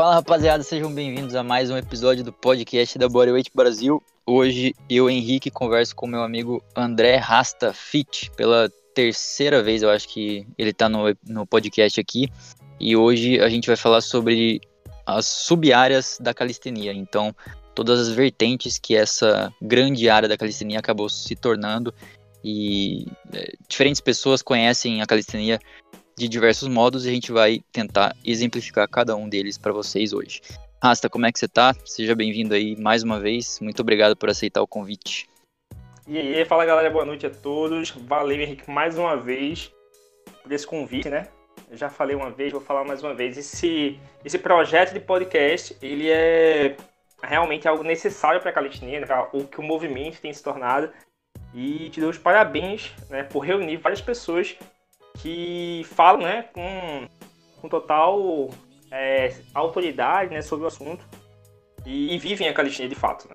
Fala rapaziada, sejam bem-vindos a mais um episódio do podcast da Bodyweight Brasil. Hoje eu, Henrique, converso com meu amigo André Rasta Fit pela terceira vez, eu acho que ele tá no, no podcast aqui. E hoje a gente vai falar sobre as sub-áreas da calistenia. Então, todas as vertentes que essa grande área da calistenia acabou se tornando. E é, diferentes pessoas conhecem a calistenia de diversos modos e a gente vai tentar exemplificar cada um deles para vocês hoje. Rasta, como é que você tá? Seja bem-vindo aí mais uma vez. Muito obrigado por aceitar o convite. E aí, fala galera, boa noite a todos. Valeu, Henrique, mais uma vez por esse convite, né? Eu já falei uma vez, vou falar mais uma vez. Esse, esse projeto de podcast, ele é realmente algo necessário para a calistenia, né? o que o movimento tem se tornado. E te dou os parabéns né, por reunir várias pessoas que falam né, com, com total é, autoridade né, sobre o assunto e, e, vivem a calistenia de fato. Né?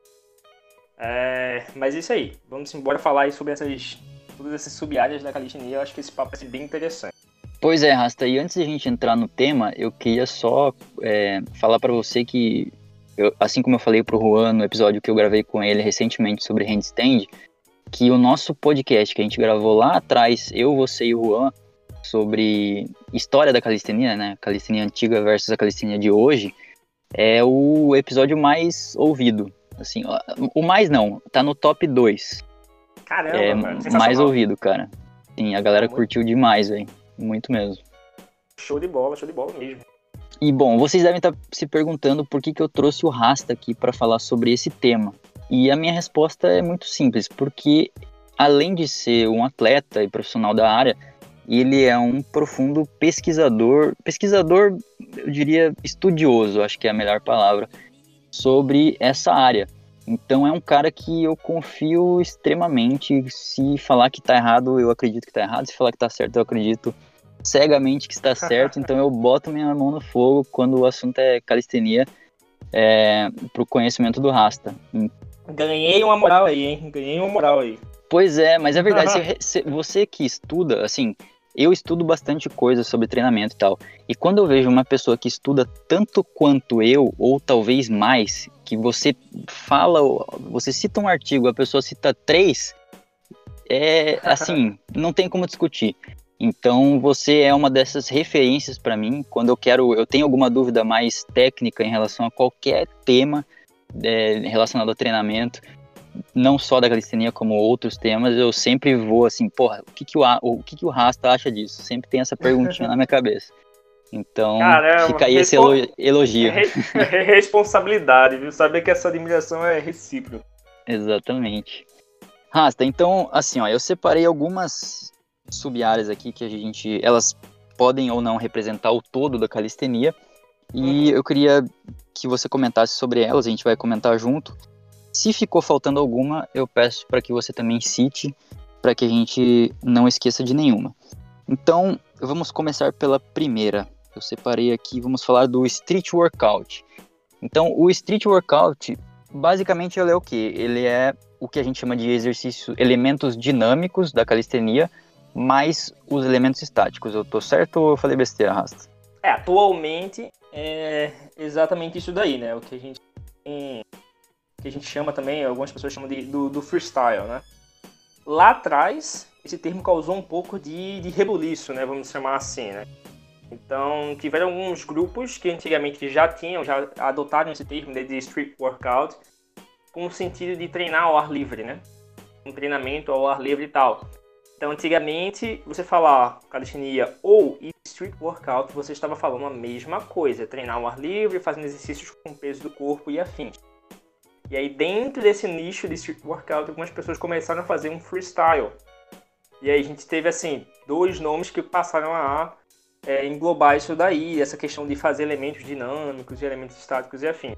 É, mas é isso aí, vamos embora falar aí sobre essas, todas essas sub-áreas da calistenia. Eu acho que esse papo vai ser bem interessante. Pois é, Rasta, e antes de a gente entrar no tema, eu queria só é, falar para você que, eu, assim como eu falei pro Juan no episódio que eu gravei com ele recentemente sobre handstand, que o nosso podcast que a gente gravou lá atrás, eu, você e o Juan, sobre história da calistenia, né? Calistenia antiga versus a calistenia de hoje, é o episódio mais ouvido. Assim, o mais não, tá no top 2. Caramba, é mano, mais ouvido, cara. Sim, a galera curtiu demais, velho. Muito mesmo. Show de bola, show de bola mesmo. E bom, vocês devem estar se perguntando por que, que eu trouxe o Rasta aqui para falar sobre esse tema. E a minha resposta é muito simples, porque além de ser um atleta e profissional da área, ele é um profundo pesquisador, pesquisador, eu diria estudioso, acho que é a melhor palavra, sobre essa área. Então é um cara que eu confio extremamente. Se falar que tá errado, eu acredito que tá errado. Se falar que tá certo, eu acredito cegamente que está certo. Então eu boto minha mão no fogo quando o assunto é calistenia é, pro conhecimento do Rasta. Ganhei uma moral aí, hein? Ganhei uma moral aí. Pois é, mas é verdade. você, você que estuda, assim, eu estudo bastante coisa sobre treinamento e tal. E quando eu vejo uma pessoa que estuda tanto quanto eu, ou talvez mais, que você fala, você cita um artigo, a pessoa cita três, é assim, não tem como discutir. Então você é uma dessas referências para mim quando eu quero, eu tenho alguma dúvida mais técnica em relação a qualquer tema é, relacionado ao treinamento não só da calistenia como outros temas, eu sempre vou assim, porra, o que que o, o, que que o Rasta acha disso? Sempre tem essa perguntinha na minha cabeça. Então, Caramba, fica aí esse elogio. É responsabilidade, viu? Saber que essa admiração é recíproca. Exatamente. Rasta, então, assim, ó, eu separei algumas sub-áreas aqui que a gente, elas podem ou não representar o todo da calistenia, e uhum. eu queria que você comentasse sobre elas, a gente vai comentar junto, se ficou faltando alguma, eu peço para que você também cite, para que a gente não esqueça de nenhuma. Então, vamos começar pela primeira. Eu separei aqui, vamos falar do Street Workout. Então, o Street Workout, basicamente, ele é o que? Ele é o que a gente chama de exercício, elementos dinâmicos da calistenia, mais os elementos estáticos. Eu tô certo ou eu falei besteira, Rasta? É, atualmente é exatamente isso daí, né? O que a gente tem que a gente chama também, algumas pessoas chamam de, do, do freestyle, né? Lá atrás, esse termo causou um pouco de, de rebuliço, né? Vamos chamar assim, né? Então, tiveram alguns grupos que antigamente já tinham, já adotaram esse termo de street workout, com o sentido de treinar ao ar livre, né? Um treinamento ao ar livre e tal. Então, antigamente, você falar calistenia ou street workout, você estava falando a mesma coisa, treinar ao ar livre, fazendo exercícios com o peso do corpo e afins. E aí, dentro desse nicho de workout, algumas pessoas começaram a fazer um freestyle. E aí a gente teve, assim, dois nomes que passaram a é, englobar isso daí, essa questão de fazer elementos dinâmicos e elementos estáticos e afins.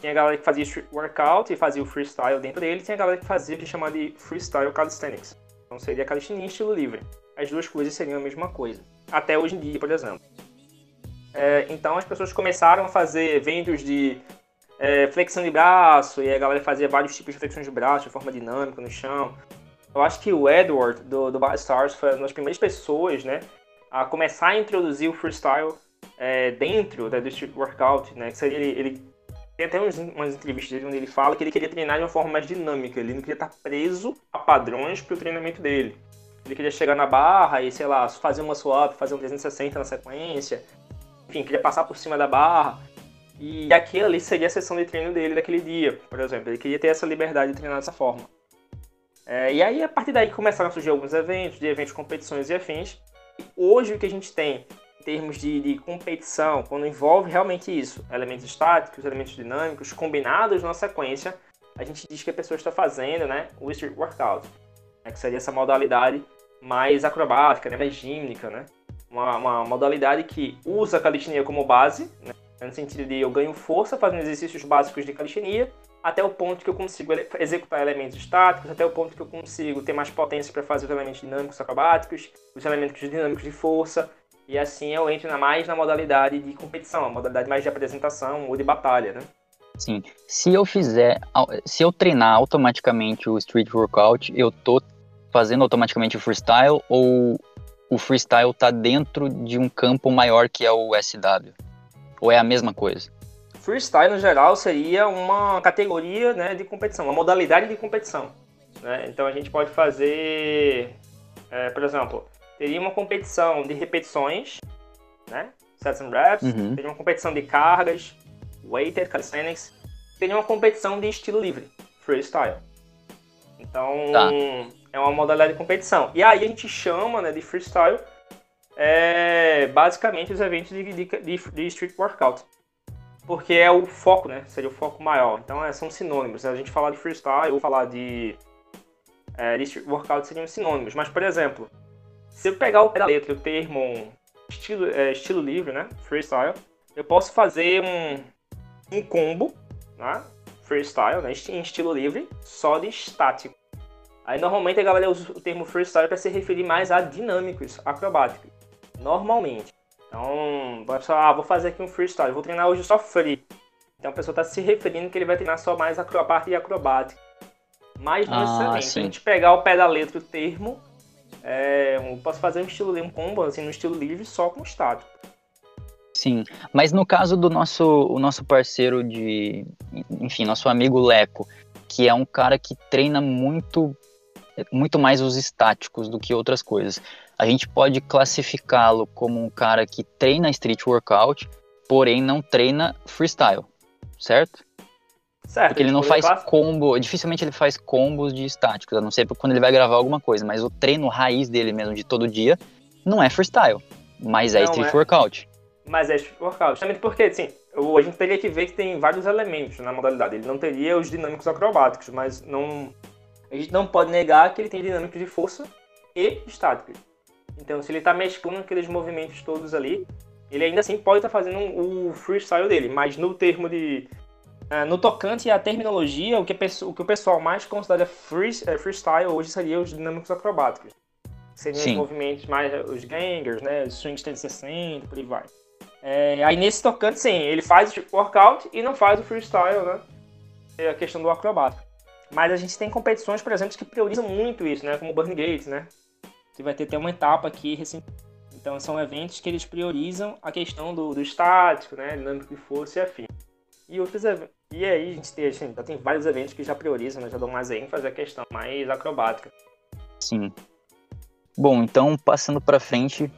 Tinha a galera que fazia workout e fazia o freestyle dentro dele, tinha a galera que fazia o que chamava de freestyle calisthenics. Então seria calistenia estilo livre. As duas coisas seriam a mesma coisa. Até hoje em dia, por exemplo. É, então as pessoas começaram a fazer eventos de é, flexão de braço, e a galera fazia vários tipos de flexões de braço de forma dinâmica no chão. Eu acho que o Edward, do, do Bar Stars, foi uma das primeiras pessoas, né, a começar a introduzir o freestyle é, dentro da, do street workout, né? Que seria ele, ele tem até uns, umas entrevistas onde ele fala que ele queria treinar de uma forma mais dinâmica, ele não queria estar preso a padrões para o treinamento dele. Ele queria chegar na barra e, sei lá, fazer uma swap, fazer um 360 na sequência, enfim, queria passar por cima da barra. E aquilo ali seria a sessão de treino dele daquele dia, por exemplo. Ele queria ter essa liberdade de treinar dessa forma. É, e aí, a partir daí, começaram a surgir alguns eventos, de eventos, competições e afins. Hoje, o que a gente tem em termos de, de competição, quando envolve realmente isso, elementos estáticos, elementos dinâmicos, combinados na sequência, a gente diz que a pessoa está fazendo né, o street workout, né, que seria essa modalidade mais acrobática, né, mais gímnica, né? Uma, uma modalidade que usa a calistenia como base, né, no sentido de eu ganho força fazendo exercícios básicos de calistenia, até o ponto que eu consigo executar elementos estáticos, até o ponto que eu consigo ter mais potência para fazer os elementos dinâmicos acrobáticos, os elementos dinâmicos de força, e assim eu entro na, mais na modalidade de competição, a modalidade mais de apresentação ou de batalha, né? Sim. Se eu fizer, se eu treinar automaticamente o street workout, eu tô fazendo automaticamente o freestyle ou o freestyle tá dentro de um campo maior que é o SW? Ou é a mesma coisa? Freestyle, no geral, seria uma categoria né, de competição, uma modalidade de competição. Né? Então a gente pode fazer, é, por exemplo, teria uma competição de repetições, né? Sets and reps, uhum. teria uma competição de cargas, weighted calisthenics, teria uma competição de estilo livre, freestyle. Então tá. é uma modalidade de competição. E aí a gente chama né, de freestyle é, basicamente os eventos de, de, de, street workout porque é o foco, né? Seria o foco maior. Então é, são sinônimos. A gente falar de freestyle ou falar de, é, de workout seriam sinônimos. Mas, por exemplo, se eu pegar o letra o termo estilo, é, estilo livre, né? Freestyle, eu posso fazer um, um combo, né? Freestyle, né? em estilo livre, só de estático. Aí normalmente a galera usa o termo freestyle para se referir mais a dinâmicos, acrobáticos. Normalmente. Então, ah, vou fazer aqui um freestyle, vou treinar hoje só free. Então a pessoa está se referindo que ele vai treinar só mais a parte de acrobática. Mas não ah. Se a gente pegar o pé da letra o termo, é, eu posso fazer um estilo um combo, assim, no estilo livre, só com estático. Sim, mas no caso do nosso, o nosso parceiro de, enfim, nosso amigo Leco, que é um cara que treina muito, muito mais os estáticos do que outras coisas a gente pode classificá-lo como um cara que treina street workout, porém não treina freestyle, certo? Certo. Porque ele não faz combo, dificilmente ele faz combos de estáticos, a não ser quando ele vai gravar alguma coisa, mas o treino raiz dele mesmo de todo dia não é freestyle, mas é não street é. workout. Mas é street workout, justamente porque, assim, a gente teria que ver que tem vários elementos na modalidade. Ele não teria os dinâmicos acrobáticos, mas não a gente não pode negar que ele tem dinâmicos de força e estáticos. Então, se ele está mesclando aqueles movimentos todos ali, ele ainda assim pode estar tá fazendo o freestyle dele, mas no termo de. Uh, no tocante à terminologia, o que, o que o pessoal mais considera free, uh, freestyle hoje seria os dinâmicos acrobáticos. Seriam Sim. os movimentos mais. os gangers, né? Os swings 360, por aí vai. É, aí nesse tocante, sim, ele faz o workout e não faz o freestyle, né? É a questão do acrobático. Mas a gente tem competições, por exemplo, que priorizam muito isso, né? Como o Burn Gates, né? Que vai ter até uma etapa aqui recentemente. Então são eventos que eles priorizam a questão do, do estático, né, dinâmico de força e afim. E outros e aí a gente tem, assim, já tem vários eventos que já priorizam, né, já dão mais ênfase à questão mais acrobática. Sim. Bom, então passando para frente,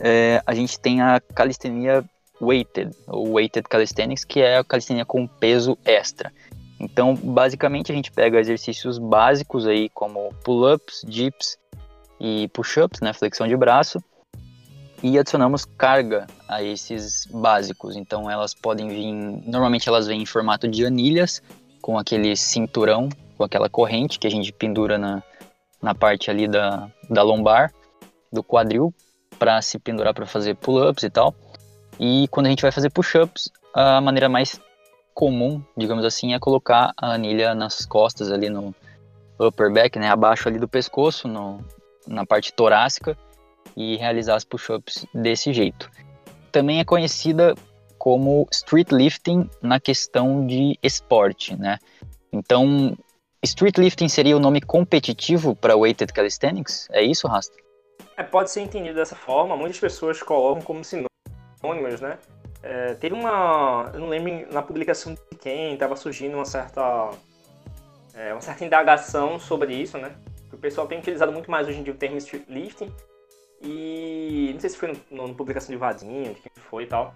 é, a gente tem a calistenia weighted, ou weighted calisthenics, que é a calistenia com peso extra. Então, basicamente a gente pega exercícios básicos aí como pull-ups, dips e push-ups, né, flexão de braço, e adicionamos carga a esses básicos. Então elas podem vir, normalmente elas vêm em formato de anilhas, com aquele cinturão, com aquela corrente que a gente pendura na, na parte ali da, da lombar, do quadril, para se pendurar para fazer pull-ups e tal. E quando a gente vai fazer push-ups, a maneira mais comum, digamos assim, é colocar a anilha nas costas ali no upper back, né, abaixo ali do pescoço, no, na parte torácica e realizar as push-ups desse jeito. Também é conhecida como street lifting na questão de esporte, né? Então, street lifting seria o nome competitivo para weighted calisthenics? É isso, Rasta? É, pode ser entendido dessa forma. Muitas pessoas colocam como sinônimo sinônimos, né? É, teve uma. Eu não lembro na publicação de quem, estava surgindo uma certa. É, uma certa indagação sobre isso, né? O pessoal tem utilizado muito mais hoje em dia o termo lifting. E não sei se foi no publicação de Vadinho, de quem foi e tal.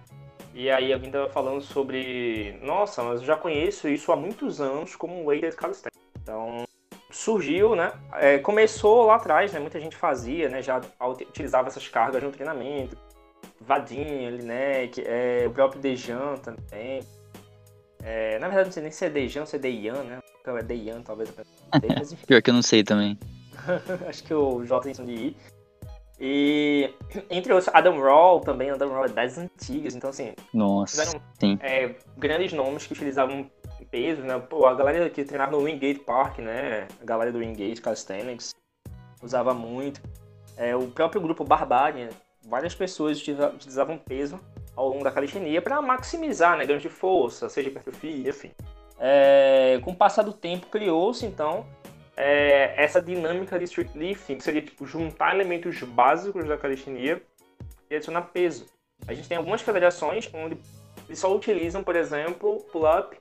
E aí alguém tava falando sobre. Nossa, mas eu já conheço isso há muitos anos como weighted calisthenics. Então surgiu, né? É, começou lá atrás, né? Muita gente fazia, né? Já utilizava essas cargas no treinamento. Vadinha, Linek, é, o próprio Dejan também. É, na verdade, não sei nem se é Dejan ou se é Dejan, né? Então é Dejan, talvez. Mas, Pior que eu não sei também. Acho que o J tem de ir. E entre outros, Adam Raw também, Adam Raw é das antigas, então assim. Nossa. Tiveram, sim. É, grandes nomes que utilizavam peso, né? Pô, a galera que treinava no Wingate Park, né? A galera do Wingate Calisthenics usava muito. É, o próprio grupo Barbarian, várias pessoas utilizavam peso ao longo da calistenia para maximizar né, ganhos de força, seja hipertrofia, enfim. É, com o passar do tempo, criou-se então é, essa dinâmica de street lifting, que seria tipo, juntar elementos básicos da calistenia e adicionar peso. A gente tem algumas federações onde eles só utilizam, por exemplo, pull-up,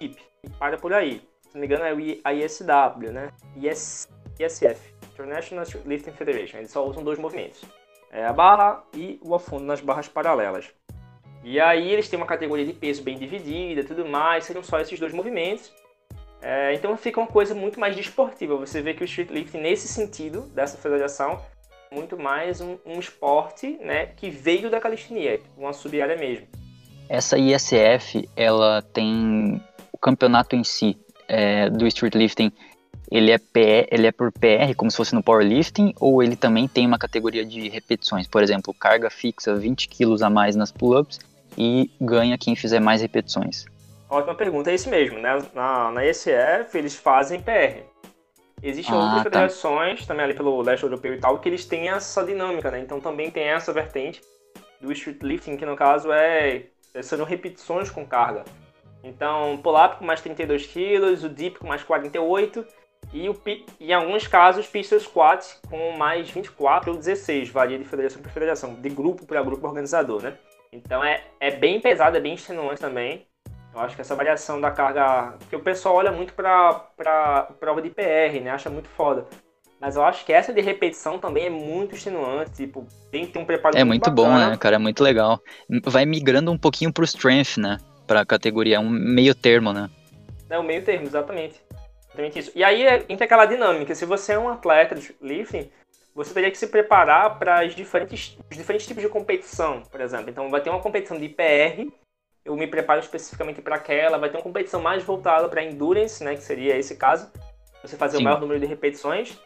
hip, e para por aí. Se não me engano é a ISW, né? IS, ISF, International Street Lifting Federation. Eles só usam dois movimentos. É a barra e o afundo nas barras paralelas. E aí eles têm uma categoria de peso bem dividida tudo mais, seriam só esses dois movimentos. É, então fica uma coisa muito mais desportiva. Você vê que o street lifting, nesse sentido, dessa federação, é muito mais um, um esporte né, que veio da calistenia, uma sub-área mesmo. Essa ISF, ela tem o campeonato em si é, do street lifting, ele é, PE, ele é por PR, como se fosse no powerlifting, ou ele também tem uma categoria de repetições? Por exemplo, carga fixa 20 quilos a mais nas pull-ups e ganha quem fizer mais repetições. Ótima pergunta, é isso mesmo. Né? Na, na ECF eles fazem PR. Existem ah, outras tá. federações, também ali pelo leste europeu e tal, que eles têm essa dinâmica, né? Então também tem essa vertente do street lifting, que no caso é, é são repetições com carga. Então, pull-up com mais 32 kg, o dip com mais 48 e o, em alguns casos pistol squat com mais 24 ou 16, varia de federação para federação, de grupo para grupo organizador, né? Então é, é bem pesado, é bem extenuante também. Eu acho que essa variação da carga. Porque o pessoal olha muito pra, pra prova de PR, né? Acha muito foda. Mas eu acho que essa de repetição também é muito extenuante. Tipo, tem que ter um preparo É muito, muito bom, né, cara? É muito legal. Vai migrando um pouquinho pro strength, né? Pra categoria. É um meio termo, né? É um meio termo, exatamente. Exatamente isso. E aí entra aquela dinâmica. Se você é um atleta de lifting, você teria que se preparar para os diferentes, os diferentes tipos de competição, por exemplo. Então vai ter uma competição de PR eu me preparo especificamente para aquela. Vai ter uma competição mais voltada para endurance, né, que seria esse caso. Você fazer Sim. o maior número de repetições,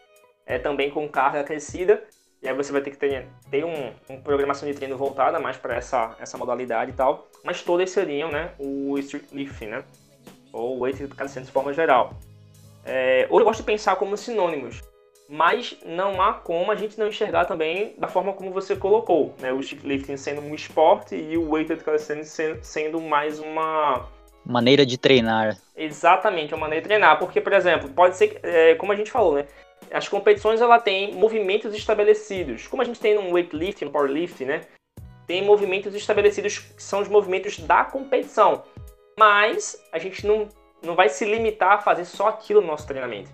é também com carga acrescida. E aí você vai ter que ter, ter um, uma programação de treino voltada mais para essa, essa modalidade e tal. Mas todas seriam, né, o street lifting, né? Ou o weight calisthenics de forma geral. É, ou eu gosto de pensar como sinônimos mas não há como a gente não enxergar também da forma como você colocou, né? O lifting sendo um esporte e o weighted calisthenics sendo mais uma maneira de treinar. Exatamente, uma maneira de treinar, porque por exemplo, pode ser, é, como a gente falou, né? As competições ela tem movimentos estabelecidos, como a gente tem no weightlifting, no powerlifting, né? Tem movimentos estabelecidos que são os movimentos da competição, mas a gente não não vai se limitar a fazer só aquilo no nosso treinamento.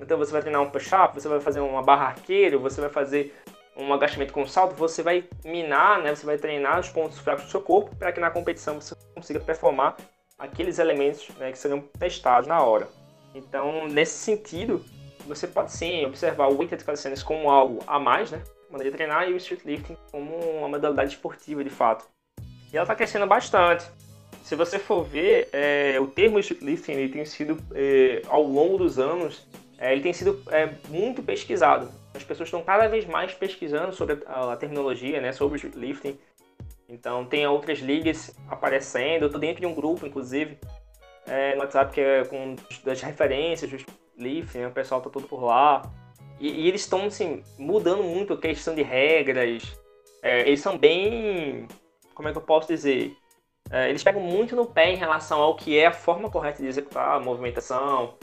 Então você vai treinar um push-up, você vai fazer uma barra arqueiro, você vai fazer um agachamento com salto, você vai minar, né? Você vai treinar os pontos fracos do seu corpo para que na competição você consiga performar aqueles elementos né, que serão testados na hora. Então, nesse sentido, você pode sim observar o weighted calisthenics como algo a mais, né? Maneira de treinar e o street lifting como uma modalidade esportiva de fato. E ela está crescendo bastante. Se você for ver, é, o termo street lifting ele tem sido, é, ao longo dos anos, é, ele tem sido é, muito pesquisado. As pessoas estão cada vez mais pesquisando sobre a, a terminologia, né, sobre o lifting. Então tem outras ligas aparecendo. Eu estou dentro de um grupo, inclusive, é, no WhatsApp que é com das referências do lifting, né, o pessoal está todo por lá. E, e eles estão assim, mudando muito a questão de regras. É, eles são bem, como é que eu posso dizer? É, eles pegam muito no pé em relação ao que é a forma correta de executar a movimentação,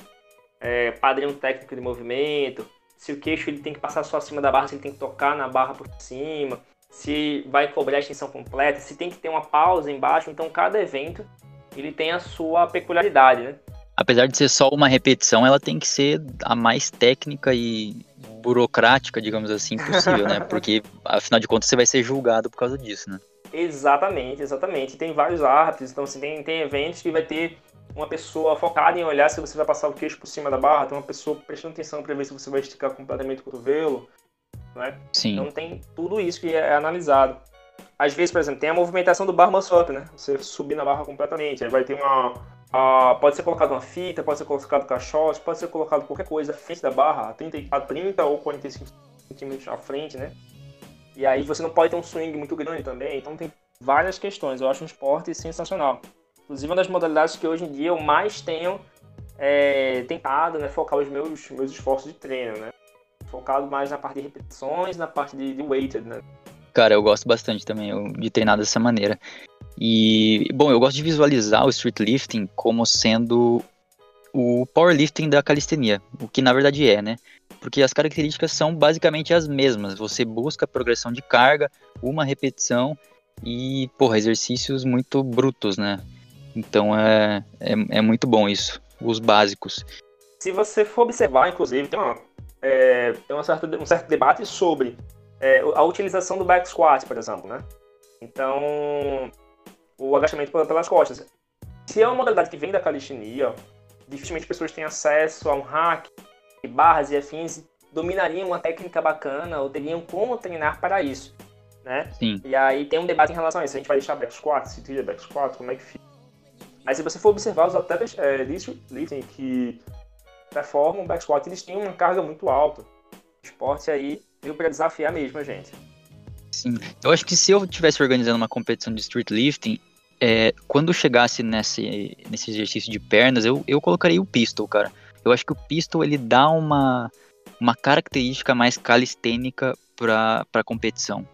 é, padrão técnico de movimento, se o queixo ele tem que passar só acima da barra, se ele tem que tocar na barra por cima, se vai cobrar a extensão completa, se tem que ter uma pausa embaixo. Então, cada evento ele tem a sua peculiaridade, né? Apesar de ser só uma repetição, ela tem que ser a mais técnica e burocrática, digamos assim, possível, né? Porque, afinal de contas, você vai ser julgado por causa disso, né? Exatamente, exatamente. Tem vários árbitros, então assim, tem, tem eventos que vai ter uma pessoa focada em olhar se você vai passar o queixo por cima da barra, tem uma pessoa prestando atenção para ver se você vai esticar completamente o cotovelo, né? Sim. Então tem tudo isso que é analisado. Às vezes, por exemplo, tem a movimentação do bar muscle up, né? Você subir na barra completamente, aí vai ter uma Uh, pode ser colocado uma fita, pode ser colocado caixote, pode ser colocado qualquer coisa à frente da barra, a 30, a 30 ou 45 centímetros à frente, né? E aí você não pode ter um swing muito grande também, então tem várias questões. Eu acho um esporte sensacional. Inclusive uma das modalidades que hoje em dia eu mais tenho é, tentado né, focar os meus, meus esforços de treino, né? Focado mais na parte de repetições, na parte de, de weighted, né? Cara, eu gosto bastante também de treinar dessa maneira. E, bom, eu gosto de visualizar o street lifting como sendo o powerlifting da calistenia, o que na verdade é, né? Porque as características são basicamente as mesmas. Você busca progressão de carga, uma repetição e, porra, exercícios muito brutos, né? Então é, é, é muito bom isso, os básicos. Se você for observar, inclusive, tem, uma, é, tem uma certa, um certo debate sobre é, a utilização do back squat, por exemplo, né? Então, o agachamento pelas costas. Se é uma modalidade que vem da calistenia, dificilmente pessoas têm acesso a um hack, barras e afins, dominariam uma técnica bacana ou teriam como treinar para isso, né? Sim. E aí tem um debate em relação a isso. A gente vai deixar back squat, se tira back squat, como é que fica? Mas se você for observar os atletas é, lifting que performam back squat, eles têm uma carga muito alta. O esporte aí veio para desafiar mesmo a gente. Sim. Eu acho que se eu estivesse organizando uma competição de street lifting, é, quando chegasse nesse, nesse exercício de pernas, eu, eu colocaria o pistol, cara. Eu acho que o pistol ele dá uma, uma característica mais calistênica para a competição,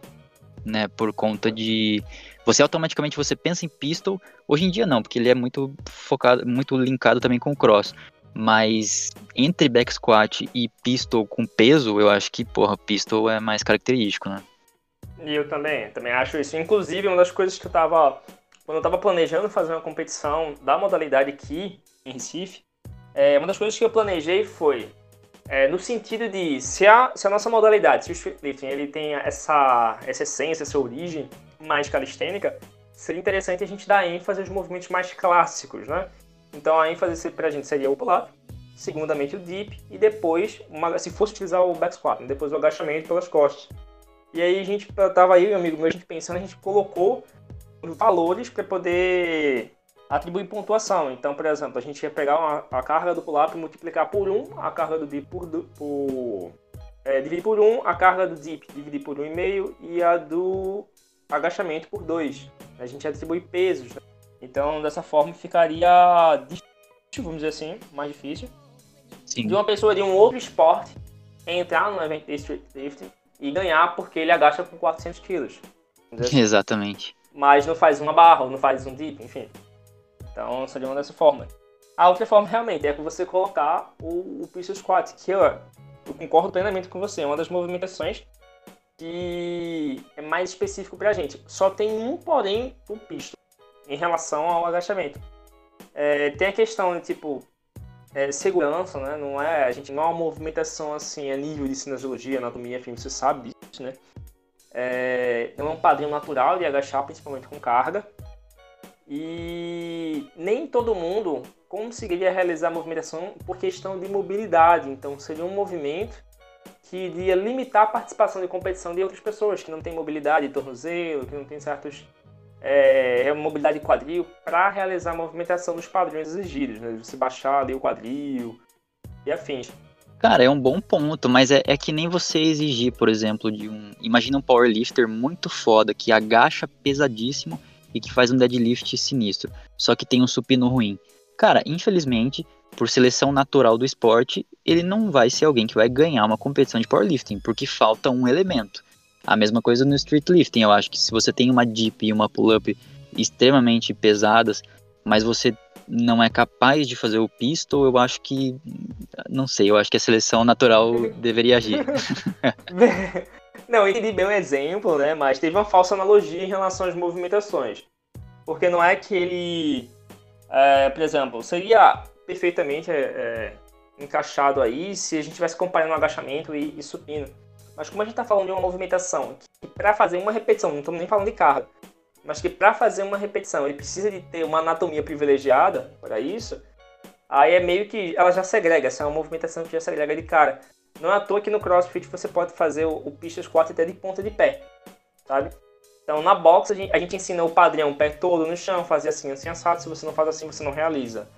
né? Por conta de você automaticamente você pensa em pistol. Hoje em dia não, porque ele é muito focado, muito linkado também com o cross. Mas entre back squat e pistol com peso, eu acho que, porra, pistol é mais característico, né? E eu também, também acho isso. Inclusive, uma das coisas que eu tava. Quando eu tava planejando fazer uma competição da modalidade aqui em Recife, é, uma das coisas que eu planejei foi é, no sentido de se a, se a nossa modalidade, se o streetlifting, ele tem essa, essa essência, essa origem mais calistênica, seria interessante a gente dar ênfase aos movimentos mais clássicos, né? Então a ênfase pra gente seria o pull-up, segundamente o dip e depois, uma, se fosse utilizar o back squat, né? depois o agachamento pelas costas. E aí a gente tava aí, amigo meu, a gente pensando, a gente colocou valores para poder atribuir pontuação. Então, por exemplo, a gente ia pegar uma, a carga do pull-up e multiplicar por 1, a carga do dip por, por é, dividir por 1, a carga do dip dividir por 1,5 e a do agachamento por 2. A gente atribui pesos. Né? Então, dessa forma, ficaria difícil, vamos dizer assim, mais difícil, Sim. de uma pessoa de um outro esporte entrar no evento de street lifting e ganhar porque ele agacha com 400 quilos. Exatamente. Mas não faz uma barra, ou não faz um dip, enfim. Então seria uma dessa forma. A outra forma realmente é você colocar o, o pistol squat, que eu, eu concordo plenamente com você, é uma das movimentações que é mais específico pra gente. Só tem um porém o pistol em relação ao agachamento. É, tem a questão de tipo, é, segurança, né? Não é, a gente não é uma movimentação assim a nível de cinesiologia, anatomia, enfim, você sabe disso, né? É, não é um padrão natural de agachar, principalmente com carga. E nem todo mundo conseguiria realizar a movimentação por questão de mobilidade. Então seria um movimento que iria limitar a participação de competição de outras pessoas que não têm mobilidade de tornozelo, que não têm certos é, é mobilidade quadril para realizar a movimentação dos padrões exigidos, né? Você baixar ali o quadril e afins. Cara, é um bom ponto, mas é, é que nem você exigir, por exemplo, de um. Imagina um powerlifter muito foda que agacha pesadíssimo e que faz um deadlift sinistro, só que tem um supino ruim. Cara, infelizmente, por seleção natural do esporte, ele não vai ser alguém que vai ganhar uma competição de powerlifting, porque falta um elemento. A mesma coisa no street lifting, eu acho que se você tem uma dip e uma pull-up extremamente pesadas, mas você não é capaz de fazer o pistol, eu acho que não sei, eu acho que a seleção natural deveria agir. Não, eu entendi bem o exemplo, né? Mas teve uma falsa analogia em relação às movimentações. Porque não é que ele. É, por exemplo, seria perfeitamente é, é, encaixado aí se a gente tivesse comparando agachamento e, e supino. Mas como a gente está falando de uma movimentação que para fazer uma repetição, não estamos nem falando de carga, mas que para fazer uma repetição ele precisa de ter uma anatomia privilegiada para isso, aí é meio que ela já segrega, essa é uma movimentação que já segrega de cara. Não é à toa que no CrossFit você pode fazer o, o pista squat até de ponta de pé, sabe? Então na box a gente, a gente ensina o padrão, pé todo no chão, fazer assim, assim assado, se você não faz assim você não realiza,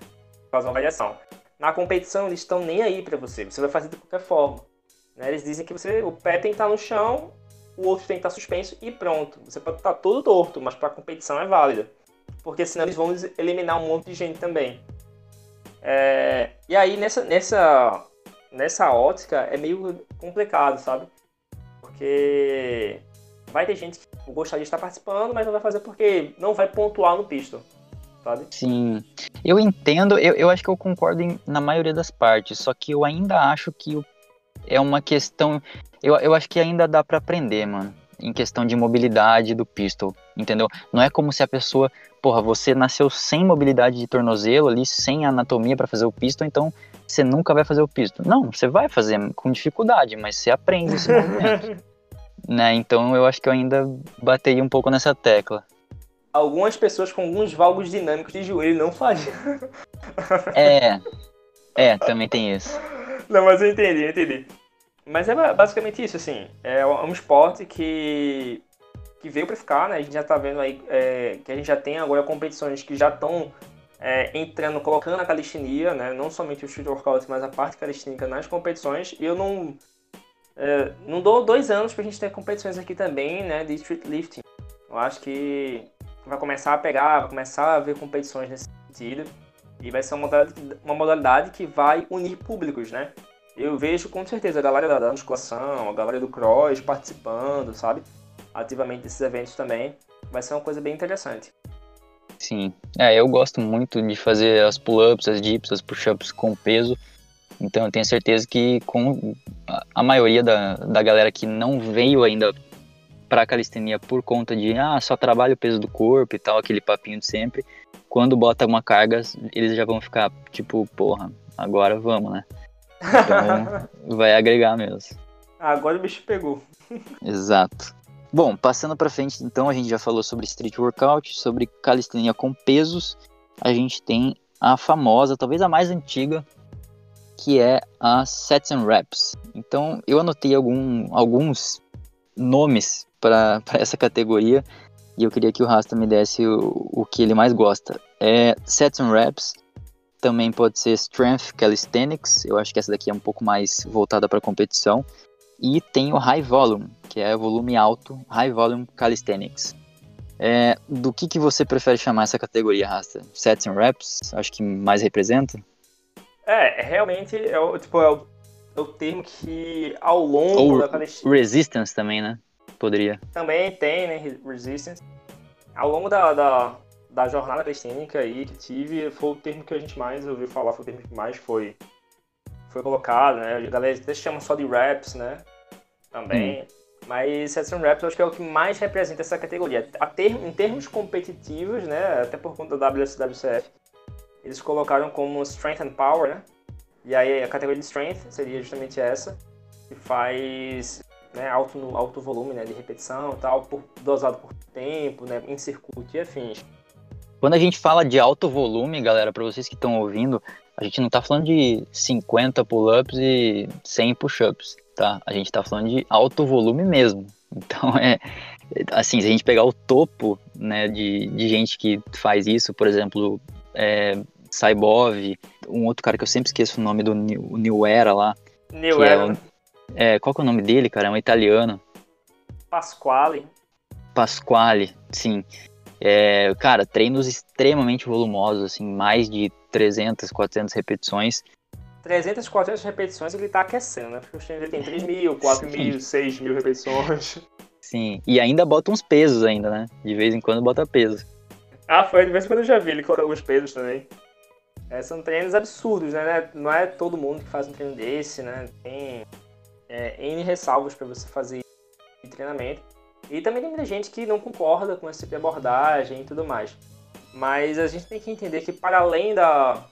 faz uma variação. Na competição eles estão nem aí para você, você vai fazer de qualquer forma. Né? Eles dizem que você, o pé tem que estar no chão, o outro tem que estar suspenso e pronto. Você pode estar todo torto, mas para a competição é válida. Porque senão eles vão eliminar um monte de gente também. É, e aí nessa, nessa nessa ótica é meio complicado, sabe? Porque vai ter gente que gostaria de estar participando, mas não vai fazer porque não vai pontuar no pistol, sabe? Sim. Eu entendo, eu, eu acho que eu concordo em, na maioria das partes, só que eu ainda acho que é uma questão. Eu, eu acho que ainda dá para aprender, mano. Em questão de mobilidade do pistol, entendeu? Não é como se a pessoa, porra, você nasceu sem mobilidade de tornozelo ali, sem anatomia para fazer o pistol, então você nunca vai fazer o pisto. Não, você vai fazer com dificuldade, mas você aprende esse movimento. Né? Então eu acho que eu ainda batei um pouco nessa tecla. Algumas pessoas com alguns valgos dinâmicos de joelho não fazem. é, é, também tem isso. Não, mas eu entendi, eu entendi. Mas é basicamente isso, assim. É um esporte que, que veio para ficar, né? A gente já tá vendo aí é, que a gente já tem agora competições que já estão é, entrando, colocando a calistenia, né, não somente o street workout, mas a parte calistênica nas competições. E eu não, é, não dou dois anos para a gente ter competições aqui também né, de street lifting. Eu acho que vai começar a pegar, vai começar a ver competições nesse sentido. E vai ser uma modalidade, uma modalidade que vai unir públicos, né? Eu vejo com certeza a galera da musculação, a galera do cross participando, sabe? Ativamente desses eventos também. Vai ser uma coisa bem interessante. Sim. É, eu gosto muito de fazer as pull-ups, as dips, as push-ups com peso. Então eu tenho certeza que com a maioria da, da galera que não veio ainda para calistenia por conta de ah, só trabalho o peso do corpo e tal, aquele papinho de sempre, quando bota uma carga, eles já vão ficar tipo, porra, agora vamos, né? Então vai agregar mesmo. Agora o bicho pegou. Exato. Bom, passando para frente, então a gente já falou sobre street workout, sobre calistenia com pesos. A gente tem a famosa, talvez a mais antiga, que é a sets and reps. Então eu anotei algum, alguns nomes para essa categoria e eu queria que o Rasta me desse o, o que ele mais gosta. É sets and reps, também pode ser strength calisthenics. Eu acho que essa daqui é um pouco mais voltada para competição. E tem o High Volume, que é volume alto, High Volume Calisthenics. É, do que, que você prefere chamar essa categoria, Rasta? Sets and Reps? Acho que mais representa? É, realmente é o, tipo, é o, é o termo que ao longo Ou da calistenia... Resistance também, né? Poderia. Também tem, né? Resistance. Ao longo da, da, da jornada calistênica aí que tive, foi o termo que a gente mais ouviu falar, foi o termo que mais foi, foi colocado, né? A galera até chama só de reps, né? também. Hum. Mas Sets and Reps eu acho que é o que mais representa essa categoria. Ter, em termos competitivos, né, até por conta da WSWCF, eles colocaram como Strength and Power, né? E aí a categoria de Strength seria justamente essa, que faz né, alto, alto volume né, de repetição tal, por, dosado por tempo, né, em circuito e afins. Quando a gente fala de alto volume, galera, para vocês que estão ouvindo, a gente não está falando de 50 pull-ups e 100 push-ups tá? A gente tá falando de alto volume mesmo. Então é assim, se a gente pegar o topo, né, de, de gente que faz isso, por exemplo, é, Saibov, um outro cara que eu sempre esqueço o nome do New, New Era lá. New Era. É, um, é, qual que é o nome dele, cara? É um italiano. Pasquale. Pasquale, sim. É, cara, treinos extremamente volumosos, assim, mais de 300, 400 repetições. 300, 400 repetições ele tá aquecendo, né? Porque o Xande tem 3 mil, 4 Sim. mil, 6 mil repetições. Sim, e ainda bota uns pesos ainda, né? De vez em quando bota peso. Ah, foi, de vez em quando eu já vi ele colocar alguns pesos também. É, são treinos absurdos, né? Não é todo mundo que faz um treino desse, né? Tem é, N ressalvas para você fazer treinamento. E também tem muita gente que não concorda com esse tipo de abordagem e tudo mais. Mas a gente tem que entender que para além da,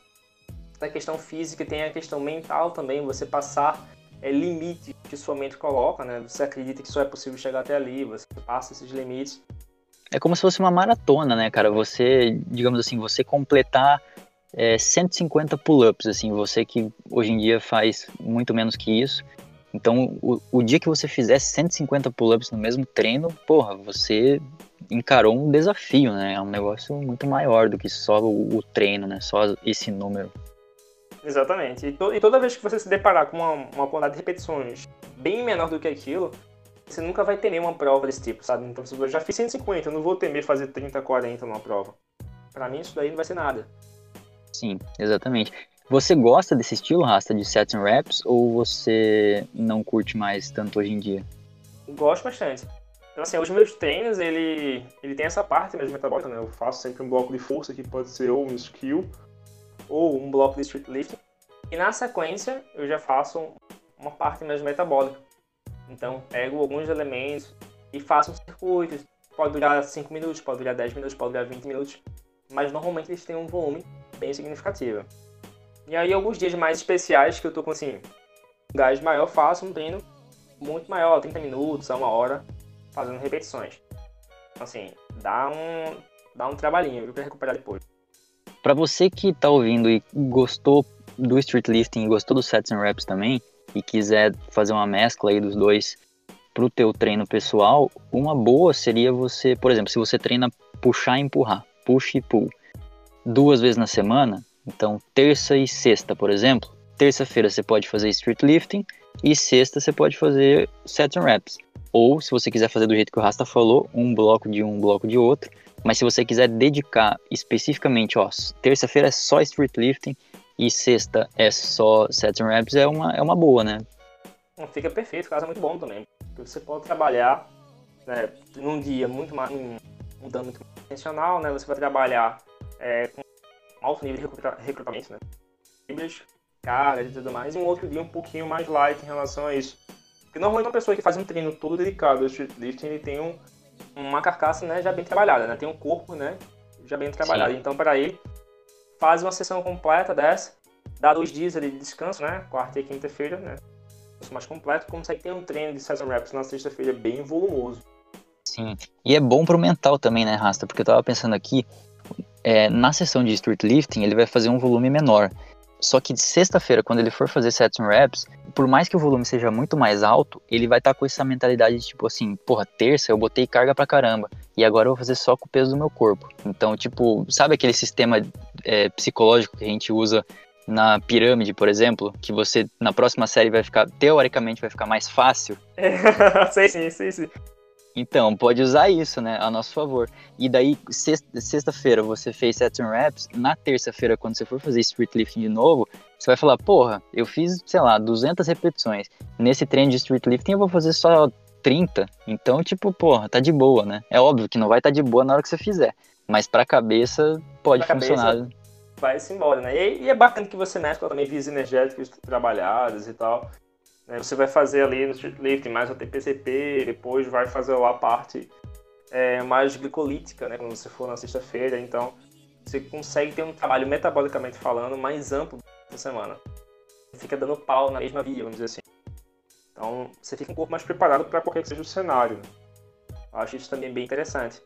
da questão física, tem a questão mental também, você passar é, limites que sua mente coloca, né? Você acredita que só é possível chegar até ali, você passa esses limites. É como se fosse uma maratona, né, cara? Você, digamos assim, você completar é, 150 pull-ups, assim, você que hoje em dia faz muito menos que isso. Então, o, o dia que você fizer 150 pull-ups no mesmo treino, porra, você encarou um desafio, né? É um negócio muito maior do que só o, o treino, né? Só esse número. Exatamente. E, to, e, toda vez que você se deparar com uma, uma quantidade de repetições bem menor do que aquilo, você nunca vai ter nenhuma prova desse tipo, sabe? Então, eu já fiz 150, eu não vou temer fazer 30, 40 numa prova. Para mim, isso daí não vai ser nada. Sim, exatamente. Você gosta desse estilo, Rasta, de sets and reps, ou você não curte mais tanto hoje em dia? Gosto bastante. Então, assim, os meus treinos, ele, ele tem essa parte mesmo metabólica, né? Eu faço sempre um bloco de força, que pode ser ou um skill, ou um bloco de street lifting. E na sequência, eu já faço uma parte mais metabólica. Então, pego alguns elementos e faço um circuito. Pode durar 5 minutos, pode durar 10 minutos, pode durar 20 minutos. Mas normalmente eles têm um volume bem significativo. E aí, alguns dias mais especiais que eu tô com assim, gás maior, faço um treino muito maior, 30 minutos a uma hora, fazendo repetições. Então, assim, dá um, dá um trabalhinho para recuperar depois. Para você que tá ouvindo e gostou do street lifting, gostou do sets and reps também e quiser fazer uma mescla aí dos dois pro teu treino pessoal, uma boa seria você, por exemplo, se você treina puxar e empurrar, push e pull, duas vezes na semana, então terça e sexta, por exemplo, terça-feira você pode fazer street lifting e sexta você pode fazer sets and reps. Ou se você quiser fazer do jeito que o Rasta falou, um bloco de um, bloco de outro, mas se você quiser dedicar especificamente, ó, terça-feira é só street lifting e sexta é só sets and reps, é uma, é uma boa, né? Fica perfeito, o caso é muito bom também. Você pode trabalhar né, num dia muito mais, um dano muito mais intencional, né? Você vai trabalhar é, com alto nível de recrutamento, né? Fibras, cargas e tudo mais, e um outro dia um pouquinho mais light em relação a isso. Porque normalmente uma pessoa que faz um treino todo dedicado ao street lifting, ele tem um, uma carcaça né, já bem trabalhada, né? Tem um corpo, né? Já bem trabalhado. Sim. Então, para ele, faz uma sessão completa dessa, dá dois dias ali de descanso, né? Quarta e quinta-feira, né? mais completo, consegue ter um treino de session reps na sexta-feira bem volumoso. Sim, e é bom pro mental também, né, Rasta? Porque eu tava pensando aqui, é, na sessão de street lifting, ele vai fazer um volume menor. Só que de sexta-feira, quando ele for fazer sets and reps, por mais que o volume seja muito mais alto, ele vai estar tá com essa mentalidade de tipo assim, porra, terça eu botei carga pra caramba, e agora eu vou fazer só com o peso do meu corpo. Então, tipo, sabe aquele sistema é, psicológico que a gente usa na pirâmide, por exemplo, que você na próxima série vai ficar, teoricamente, vai ficar mais fácil? É, sei sim, sei sim. Então, pode usar isso, né, a nosso favor. E daí, sexta-feira você fez sets and reps, na terça-feira, quando você for fazer street lifting de novo, você vai falar, porra, eu fiz, sei lá, 200 repetições. Nesse treino de street lifting eu vou fazer só 30. Então, tipo, porra, tá de boa, né? É óbvio que não vai estar tá de boa na hora que você fizer. Mas pra cabeça, pode pra funcionar. Cabeça, vai-se embora, né? E, e, é bacana que você mescla também vias energéticas trabalhadas e tal. Né? Você vai fazer ali no street lifting mais o TPCP, depois vai fazer lá a parte é, mais glicolítica, né? Quando você for na sexta-feira. Então, você consegue ter um trabalho metabolicamente falando mais amplo essa semana. Fica dando pau na mesma via, vamos dizer assim. Então, você fica um pouco mais preparado para qualquer que seja o cenário. Né? Acho isso também bem interessante.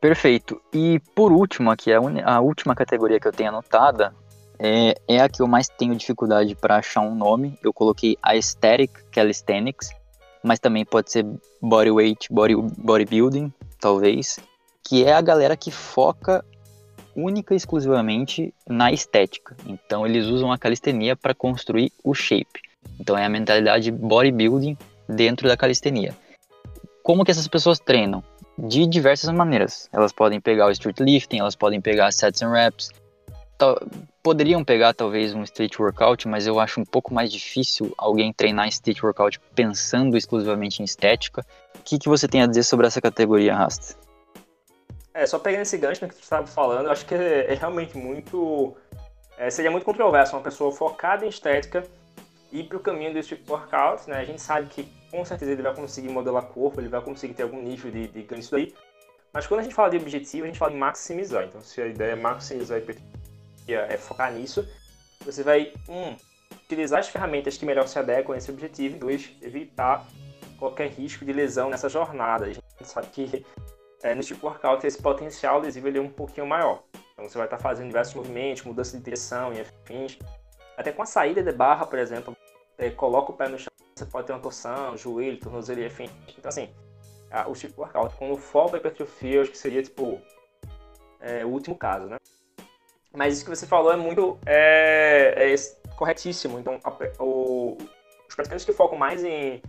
Perfeito. E por último, aqui, a, a última categoria que eu tenho anotada é, é a que eu mais tenho dificuldade para achar um nome. Eu coloquei Aesthetic Calisthenics, mas também pode ser Bodyweight, body, Bodybuilding, talvez, que é a galera que foca única e exclusivamente na estética. Então eles usam a calistenia para construir o shape. Então é a mentalidade bodybuilding dentro da calistenia. Como que essas pessoas treinam? De diversas maneiras. Elas podem pegar o street lifting, elas podem pegar sets and reps, poderiam pegar talvez um street workout, mas eu acho um pouco mais difícil alguém treinar street workout pensando exclusivamente em estética. O que, que você tem a dizer sobre essa categoria, Rasta? É, só pegando esse gancho que você estava falando, eu acho que é, é realmente muito. É, seria muito controverso uma pessoa focada em estética ir para o caminho do street workout, né? A gente sabe que com certeza ele vai conseguir modelar corpo, ele vai conseguir ter algum nível de, de ganho isso daí. Mas quando a gente fala de objetivo, a gente fala em maximizar. Então, se a ideia é maximizar a é focar nisso, você vai, um, utilizar as ferramentas que melhor se adequam a esse objetivo, e dois, evitar qualquer risco de lesão nessa jornada. A gente sabe que é, no tipo workout esse potencial lesivo ele é um pouquinho maior. Então você vai estar fazendo diversos movimentos, mudança de direção e afins. Até com a saída de barra, por exemplo, é, coloca o pé no chão, você pode ter uma torção, joelho, tornozelo e afins. Então assim, a, o tipo workout, quando foca a hipertrofia, acho que seria tipo é, o último caso, né? Mas isso que você falou é muito é, é corretíssimo. Então, a, o, os praticantes que focam mais em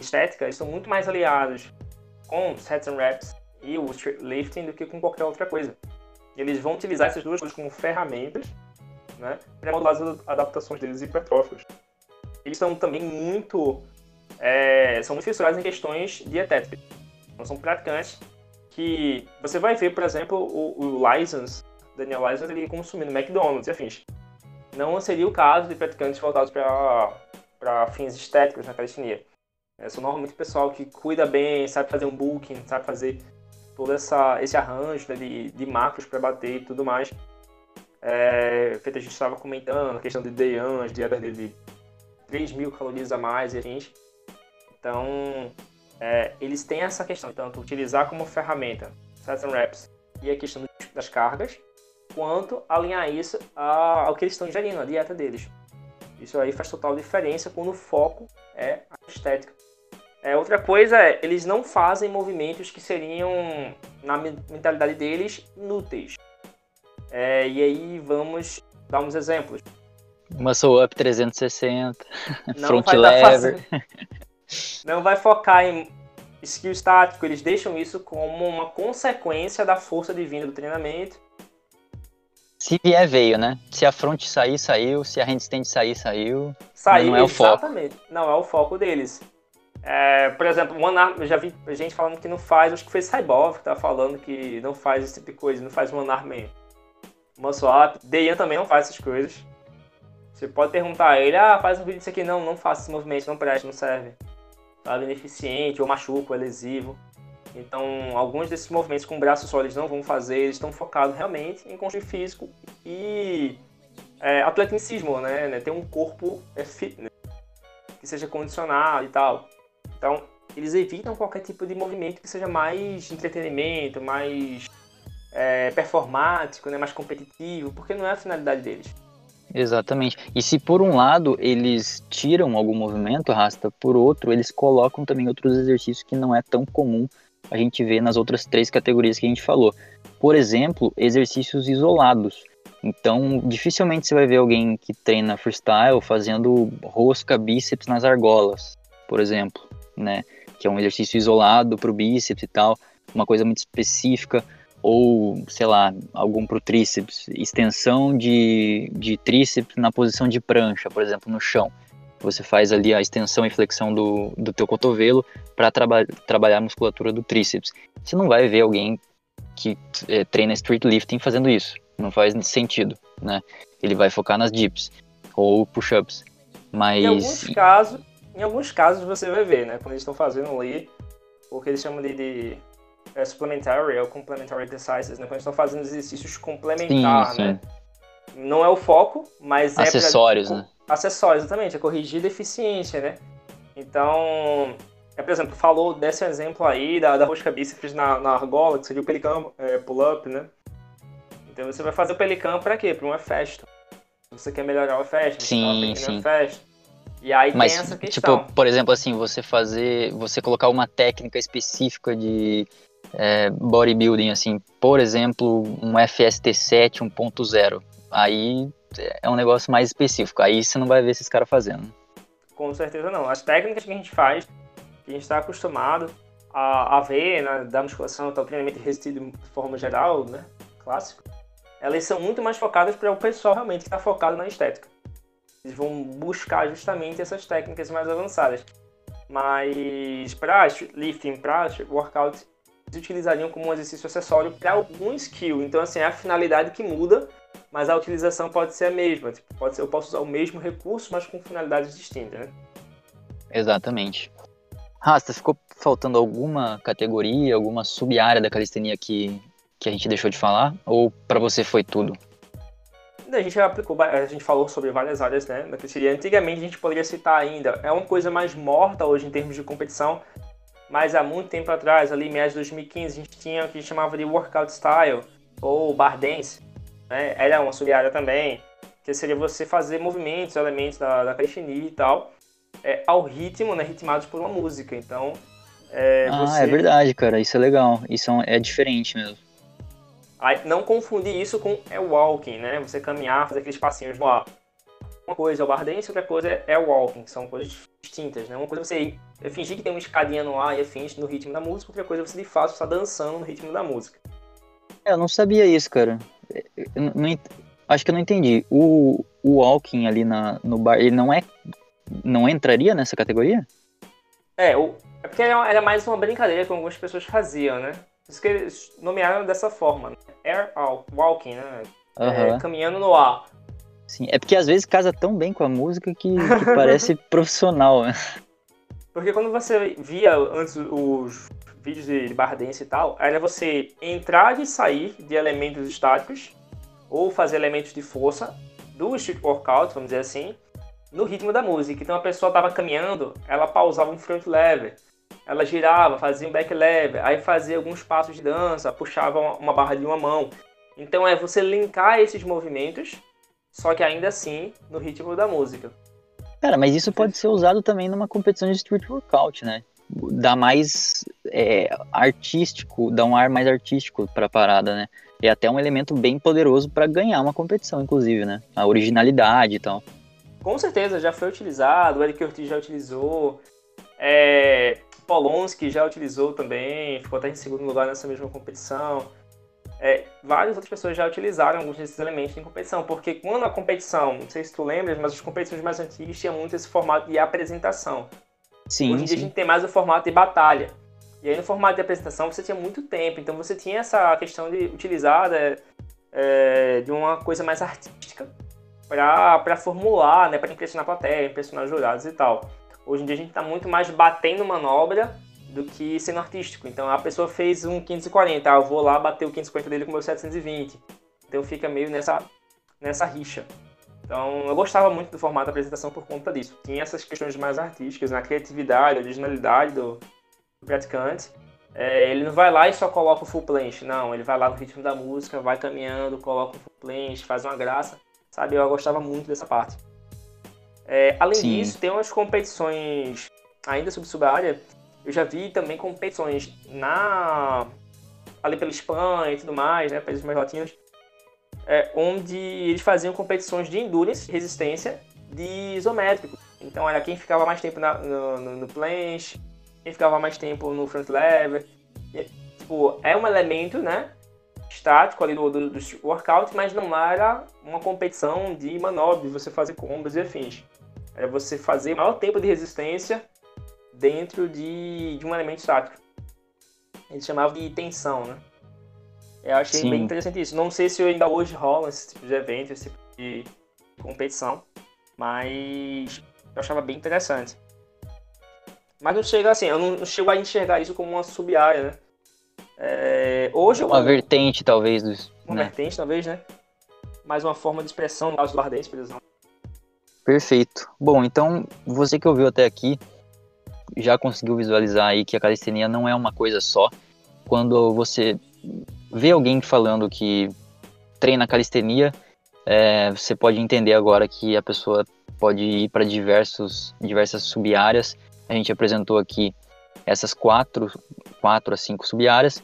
estética estão muito mais aliados com sets and reps e o lifting do que com qualquer outra coisa. Eles vão utilizar essas duas coisas como ferramentas né, para modular as adaptações deles hipertróficas. Eles são também muito é, são muito fissurados em questões dietéticas. Então, são praticantes que você vai ver, por exemplo, o, o License, Daniel License, ele consumindo McDonald's e afins. Não seria o caso de praticantes voltados para fins estéticos na calistenia. É, são normalmente pessoal que cuida bem, sabe fazer um booking, sabe fazer todo essa, esse arranjo né, de, de macros para bater e tudo mais. É, feito a gente estava comentando, a questão de day de dieta dele de 3 mil calorias a mais e a gente. Então, é, eles têm essa questão, tanto utilizar como ferramenta and reps e a questão das cargas, quanto alinhar isso ao que eles estão ingerindo, a dieta deles. Isso aí faz total diferença quando o foco é a estética. É, outra coisa é, eles não fazem movimentos que seriam, na mentalidade deles, inúteis. É, e aí vamos dar uns exemplos. Muscle Up 360, não Front Lever. não vai focar em skill estático, eles deixam isso como uma consequência da força divina do treinamento se vier, veio, né? Se a front sair, saiu. Se a handstand sair, saiu. Saiu, não é o exatamente. Foco. Não é o foco deles. É, por exemplo, One Arm, eu já vi gente falando que não faz, acho que foi Cyborg que tava falando que não faz esse tipo de coisa, não faz One Arm Muscle Up. Dejan também não faz essas coisas. Você pode perguntar a ele, ah, faz um vídeo disso aqui. Não, não faça esse movimento, não presta, não serve. Tá ineficiente, ou machuca, ou é lesivo. Então, alguns desses movimentos com braços só eles não vão fazer, eles estão focados realmente em construir físico e é, atleticismo, né? né? Ter um corpo é, fitness, que seja condicionado e tal. Então, eles evitam qualquer tipo de movimento que seja mais entretenimento, mais é, performático, né? mais competitivo, porque não é a finalidade deles. Exatamente. E se por um lado eles tiram algum movimento, rasta, por outro, eles colocam também outros exercícios que não é tão comum a gente vê nas outras três categorias que a gente falou. Por exemplo, exercícios isolados. Então, dificilmente você vai ver alguém que treina freestyle fazendo rosca bíceps nas argolas, por exemplo, né? Que é um exercício isolado para o bíceps e tal, uma coisa muito específica, ou, sei lá, algum para o tríceps, extensão de, de tríceps na posição de prancha, por exemplo, no chão. Você faz ali a extensão e flexão do, do teu cotovelo para traba trabalhar a musculatura do tríceps. Você não vai ver alguém que é, treina street lifting fazendo isso. Não faz sentido, né? Ele vai focar nas dips ou push-ups. Mas... Em alguns casos, em alguns casos você vai ver, né? Quando eles estão fazendo ali, o que eles chamam de, de é, supplementary ou complementary exercises, né? Quando eles estão fazendo exercícios complementares, né? Não é o foco, mas Acessórios, é pra... né? Acessórios, exatamente, é corrigir deficiência, né? Então, é, por exemplo, falou desse exemplo aí da, da rosca bíceps na, na argola, que seria o pelican é, pull-up, né? Então você vai fazer o pelican para quê? Para uma festa. Você quer melhorar a festa, sim, sim. festa. E aí Mas, tem essa questão. Tipo, por exemplo, assim, você fazer, você colocar uma técnica específica de é, bodybuilding, assim, por exemplo, um FST7 1.0. Aí é um negócio mais específico. Aí você não vai ver esses caras fazendo. Com certeza não. As técnicas que a gente faz, que a gente está acostumado a, a ver né, da musculação, do treinamento resistido de forma geral, né, clássico, elas são muito mais focadas para o pessoal realmente que está focado na estética. Eles vão buscar justamente essas técnicas mais avançadas. Mas para lifting, para workout, eles utilizariam como um exercício acessório para algum skill. Então, assim, é a finalidade que muda mas a utilização pode ser a mesma. Tipo, pode ser, eu posso usar o mesmo recurso, mas com finalidades distintas, né? Exatamente. Rasta, ficou faltando alguma categoria, alguma sub-área da calistenia que, que a gente deixou de falar? Ou para você foi tudo? A gente aplicou, a gente falou sobre várias áreas né, da calistenia. Antigamente a gente poderia citar ainda, é uma coisa mais morta hoje em termos de competição, mas há muito tempo atrás, ali em meados de 2015, a gente tinha o que a gente chamava de workout style, ou bar dance. Né? Era uma sub-área também, que seria você fazer movimentos, elementos da, da e tal, é, ao ritmo, né, ritmados por uma música. Então, é, ah, você... é verdade, cara. Isso é legal. Isso é, é diferente mesmo. Aí, não confundir isso com é walking, né? Você caminhar, fazer aqueles passinhos no ar. Uma coisa é o bar dance, outra coisa é walking, são coisas distintas, né? Uma coisa é você é fingir que tem uma escadinha no ar e é fingir no ritmo da música, outra coisa é você de fato estar dançando no ritmo da música. É, eu não sabia isso, cara. Não, acho que eu não entendi. O, o walking ali na, no bar, ele não é. Não entraria nessa categoria? É, o, é porque era mais uma brincadeira que algumas pessoas faziam, né? Por isso que eles nomearam dessa forma, né? Air walking, né? Uhum. É, caminhando no ar. Sim, é porque às vezes casa tão bem com a música que, que parece profissional, né? Porque quando você via antes os vídeos de bar dance e tal, era você entrar e sair de elementos estáticos ou fazer elementos de força do street workout, vamos dizer assim, no ritmo da música. Então a pessoa estava caminhando, ela pausava um front lever, ela girava, fazia um back lever, aí fazia alguns passos de dança, puxava uma barra de uma mão. Então é você linkar esses movimentos, só que ainda assim no ritmo da música. Cara, mas isso pode ser usado também numa competição de street workout, né? Dá mais é, artístico, dá um ar mais artístico para a parada, né? É até um elemento bem poderoso para ganhar uma competição, inclusive, né? A originalidade e tal. Com certeza, já foi utilizado, o Eric Ortiz já utilizou. É, Polonsky já utilizou também, ficou até em segundo lugar nessa mesma competição. É, várias outras pessoas já utilizaram alguns desses elementos em competição, porque quando a competição, não sei se tu lembras, mas as competições mais antigas tinham muito esse formato de apresentação. Sim, Hoje em dia a gente tem mais o formato de batalha. E aí no formato de apresentação você tinha muito tempo, então você tinha essa questão de utilizar é, é de uma coisa mais artística para formular, né, para impressionar a plateia, impressionar os jurados e tal. Hoje em dia a gente está muito mais batendo manobra do que sendo artístico. Então a pessoa fez um 540, ah, eu vou lá bater o 540 dele com o meu 720. Então fica meio nessa, nessa rixa. Então eu gostava muito do formato da apresentação por conta disso. Tinha essas questões mais artísticas, na criatividade, originalidade do, do praticante. É, ele não vai lá e só coloca o full planche, não. Ele vai lá no ritmo da música, vai caminhando, coloca o full planche, faz uma graça. Sabe, eu gostava muito dessa parte. É, além Sim. disso, tem umas competições ainda sobre sub-área. Eu já vi também competições na ali pela Espanha e tudo mais, né, países mais latinos, é, onde eles faziam competições de endurance, resistência, de isométrico. Então era quem ficava mais tempo na, no, no, no planche, quem ficava mais tempo no front lever. E, tipo, é um elemento, né, estático ali do, do, do, workout, mas não era uma competição de manobras, você fazer combos e afins. Era você fazer maior tempo de resistência dentro de, de um elemento estático. Eles chamavam de tensão, né? Eu achei Sim. bem interessante isso. Não sei se ainda hoje rola esse tipo de evento, esse tipo de competição, mas eu achava bem interessante. Mas não chega assim, eu não chego a enxergar isso como uma sub-área, né? É, hoje uma eu, vertente talvez dos, uma né? vertente talvez, né? Mais uma forma de expressão do caso do Ardente, por exemplo. Perfeito. Bom, então você que ouviu até aqui já conseguiu visualizar aí que a calistenia não é uma coisa só. Quando você vê alguém falando que treina calistenia, é, você pode entender agora que a pessoa pode ir para diversos diversas sub-áreas. A gente apresentou aqui essas quatro, quatro a cinco sub-áreas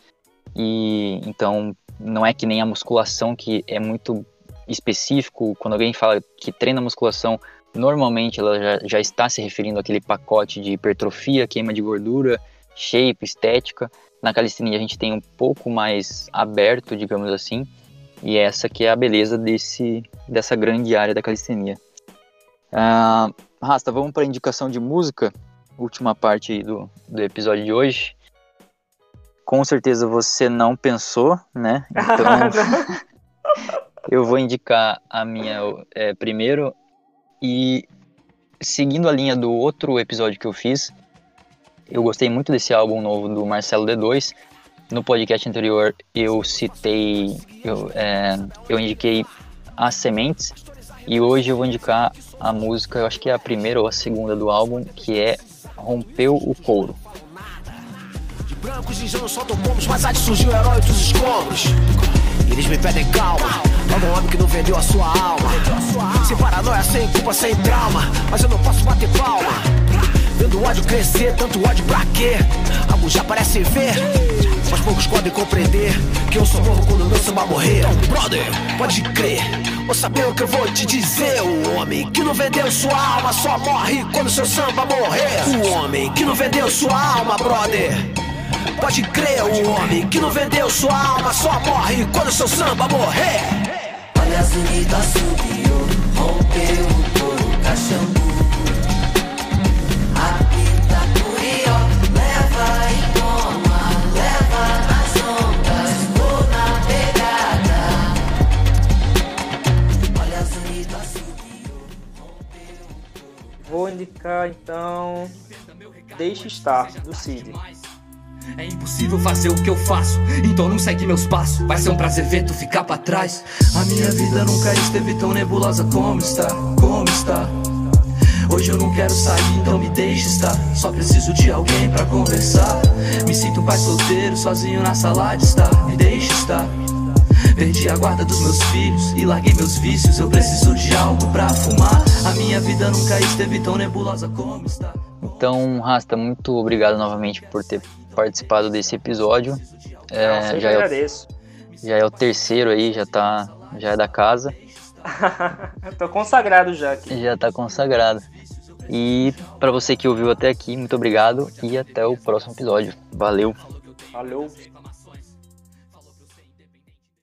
e então não é que nem a musculação que é muito específico, quando alguém fala que treina musculação, normalmente ela já, já está se referindo àquele pacote de hipertrofia, queima de gordura, shape, estética. Na calistenia a gente tem um pouco mais aberto, digamos assim, e essa que é a beleza desse, dessa grande área da calistenia. Uh, Rasta, vamos para a indicação de música, última parte do, do episódio de hoje. Com certeza você não pensou, né? Então, Eu vou indicar a minha é, primeiro e seguindo a linha do outro episódio que eu fiz, eu gostei muito desse álbum novo do Marcelo D2. No podcast anterior eu citei, eu, é, eu indiquei As Sementes e hoje eu vou indicar a música, eu acho que é a primeira ou a segunda do álbum, que é Rompeu o Couro. De branco, ginjão, soltam pombos, mas há de surgir o herói dos escombros. Eles me pedem calma, logo um homem que não vendeu a sua alma. Sem paranoia, sem culpa, sem trauma, mas eu não posso bater palma. Vendo ódio crescer, tanto ódio pra quê? Algo já parece ver, mas poucos podem compreender que eu sou novo quando meu samba morrer. Então, brother, pode crer, ou saber o que eu vou te dizer. O homem que não vendeu sua alma só morre quando seu samba morrer. O homem que não vendeu sua alma, brother. Pode crer, o homem que não vendeu sua alma só morre quando seu samba morrer. Olha, a Zunita subiu, rompeu o couro, caixão então Deixe Estar, do Cid. É impossível fazer o que eu faço, então não segue meus passos. Vai ser um prazer ver tu ficar pra trás. A minha vida nunca esteve tão nebulosa como está, como está. Hoje eu não quero sair, então me deixe estar. Só preciso de alguém pra conversar. Me sinto um pai solteiro, sozinho na sala de estar. Me deixe estar. Perdi a guarda dos meus filhos e larguei meus vícios. Eu preciso de algo pra fumar. A minha vida nunca esteve tão nebulosa como está. Então, Rasta, muito obrigado novamente por ter participado desse episódio. É, Não, já, agradeço. É o, já é o terceiro aí, já tá, já é da casa. Tô consagrado já aqui. Já tá consagrado. E para você que ouviu até aqui, muito obrigado e até o próximo episódio. Valeu. Valeu.